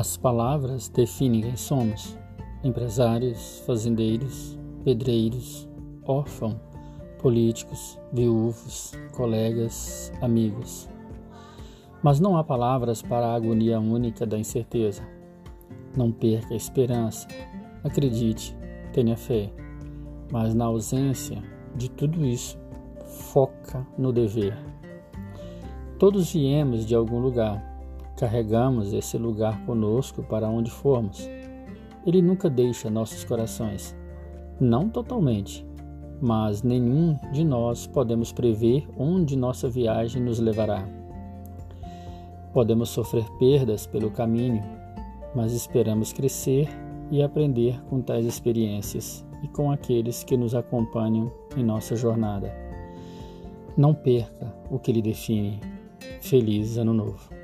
As palavras definem quem somos: empresários, fazendeiros, pedreiros, órfãos, políticos, viúvos, colegas, amigos. Mas não há palavras para a agonia única da incerteza. Não perca a esperança, acredite, tenha fé, mas na ausência de tudo isso, foca no dever. Todos viemos de algum lugar, carregamos esse lugar conosco para onde formos. Ele nunca deixa nossos corações, não totalmente, mas nenhum de nós podemos prever onde nossa viagem nos levará. Podemos sofrer perdas pelo caminho, mas esperamos crescer e aprender com tais experiências e com aqueles que nos acompanham em nossa jornada. Não perca o que lhe define. Feliz Ano Novo!